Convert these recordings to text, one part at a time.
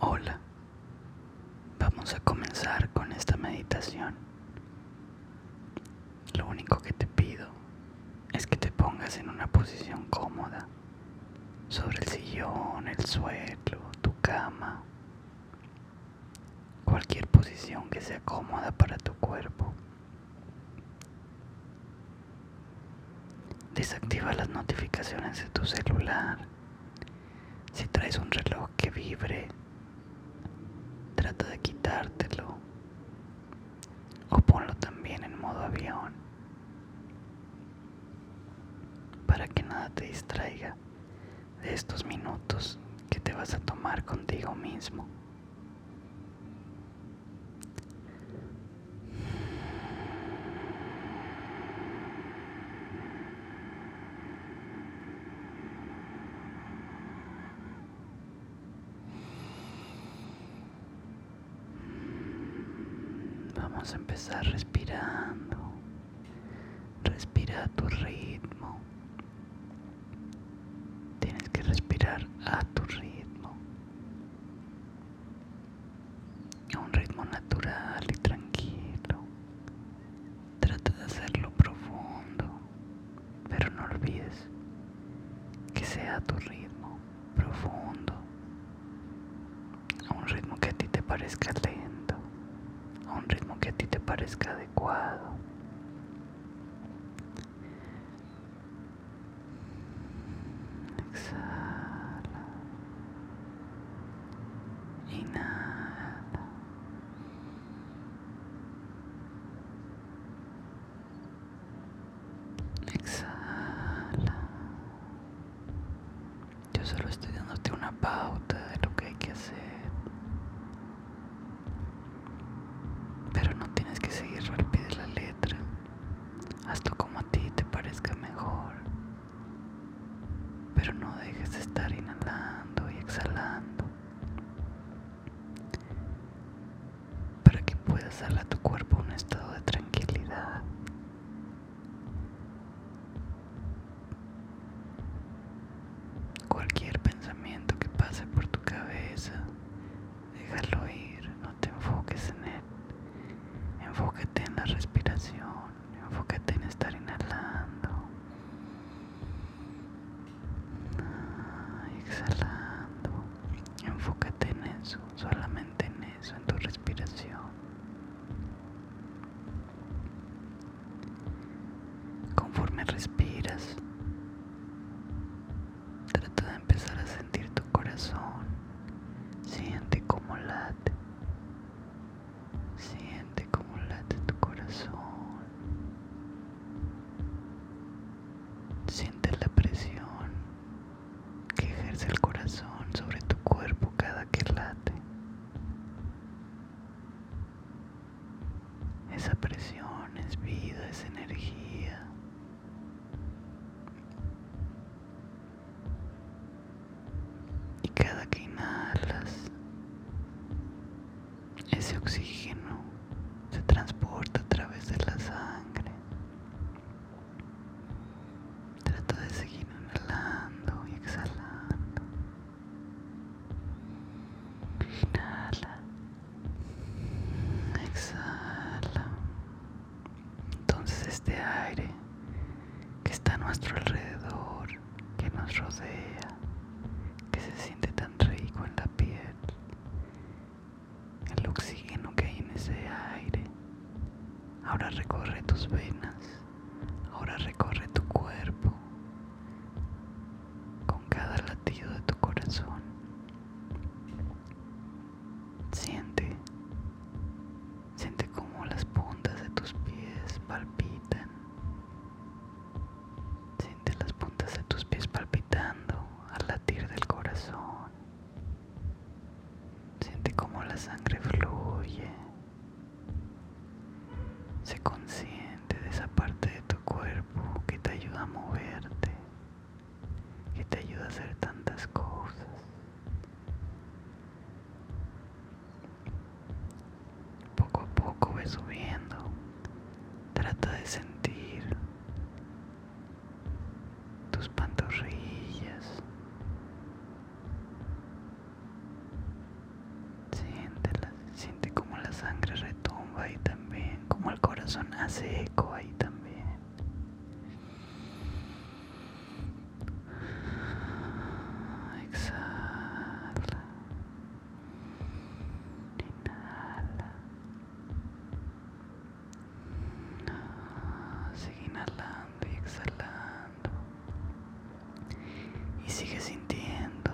Hola, vamos a comenzar con esta meditación. Lo único que te pido es que te pongas en una posición cómoda, sobre el sillón, el suelo, tu cama, cualquier posición que sea cómoda para tu cuerpo. Desactiva las notificaciones de tu celular. Si traes un reloj que vibre, trata de quitártelo o ponlo también en modo avión para que nada te distraiga de estos minutos que te vas a tomar contigo mismo. A empezar respirando. Respira a tu ritmo. Tienes que respirar a tu ritmo. A un ritmo natural y tranquilo. Trata de hacerlo profundo, pero no olvides que sea a tu ritmo profundo. A un ritmo que a ti te parezca lento a un ritmo que a ti te parezca adecuado. Exhala. Inhala. Exhala. Yo solo estoy dándote una pauta de lo que hay que hacer. Pero no tienes que seguirlo al pie de la letra. Hazlo como a ti te parezca mejor. Pero no dejes de estar inhalando y exhalando. Darle a tu cuerpo un estado de tranquilidad. Cualquier pensamiento que pase por tu cabeza, déjalo ir, no te enfoques en él. Enfócate en la respiración, enfócate en estar inhalando, y exhalando. Enfócate en eso, solamente en eso, en tu respiración. Conforme respiras, trata de empezar a sentir tu corazón. Siente cómo late. Siente cómo late tu corazón. Siente la presión que ejerce el corazón sobre tu cuerpo cada que late. Esa presión es vida, es energía. Y cada que inhalas, ese oxígeno se transporta a través de la sangre. Trata de seguir inhalando y exhalando. Inhala. Exhala. Entonces este aire que está a nuestro alrededor, que nos rodea, que se siente tan rico en la piel, el oxígeno que hay en ese aire, ahora recorre tus venas, ahora recorre tu cuerpo, con cada latido de tu corazón. Siente, siente como las puntas de tus pies palpitan. Siente las puntas de tus pies palpitando al latir del corazón. Siente como la sangre fluye. Sé consciente de esa parte de tu cuerpo que te ayuda a moverte, que te ayuda a hacer tantas cosas. Poco a poco ve subiendo. Trata de sentir sigue sintiendo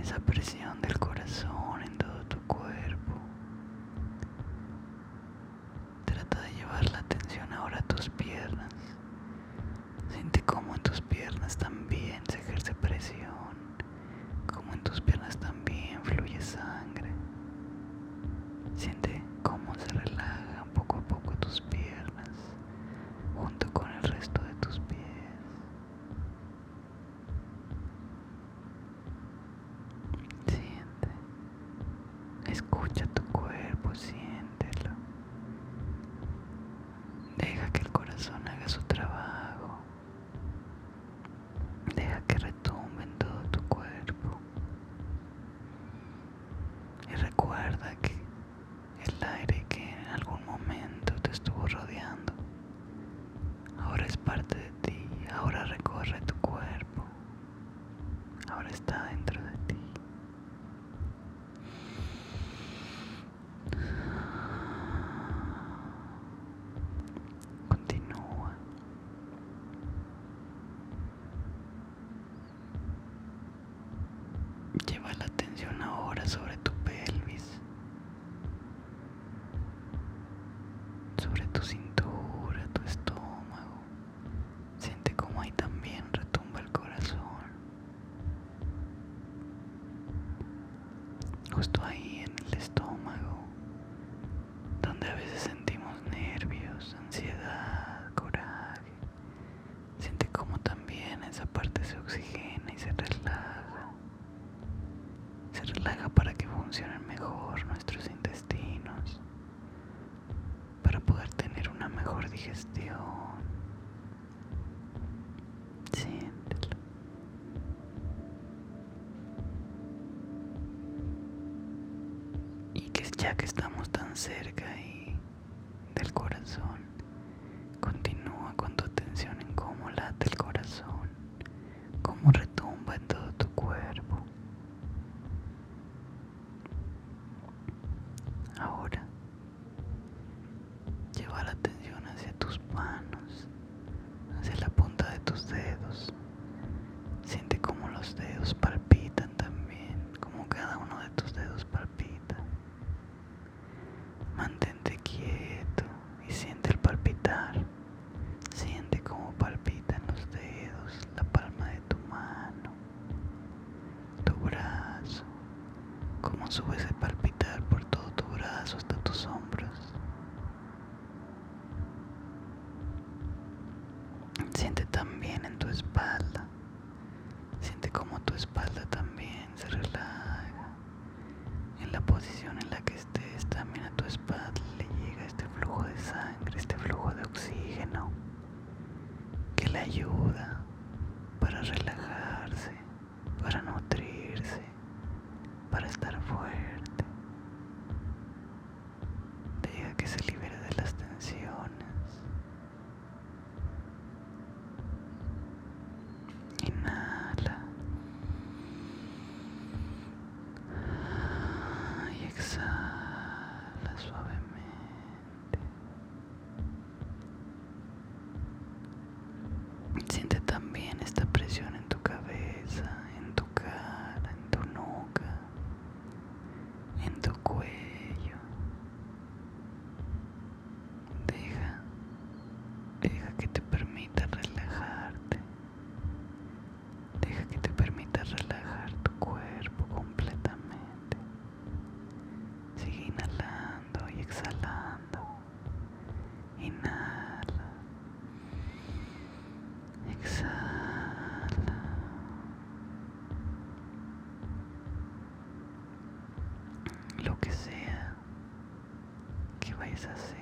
esa presión del corazón en todo tu cuerpo. Trata de llevar la atención ahora a tus piernas. Siente cómo en tus piernas también se ejerce presión, cómo en tus piernas también fluye sangre. Siente Deja que el corazón haga su trabajo. Lleva la atención ahora sobre tu que estamos tan cerca y Siente también en tu espalda. Siente como tu espalda también se relaja. En la posición en la que estés, también a tu espalda le llega este flujo de sangre, este flujo de oxígeno, que le ayuda para relajar sonrisas.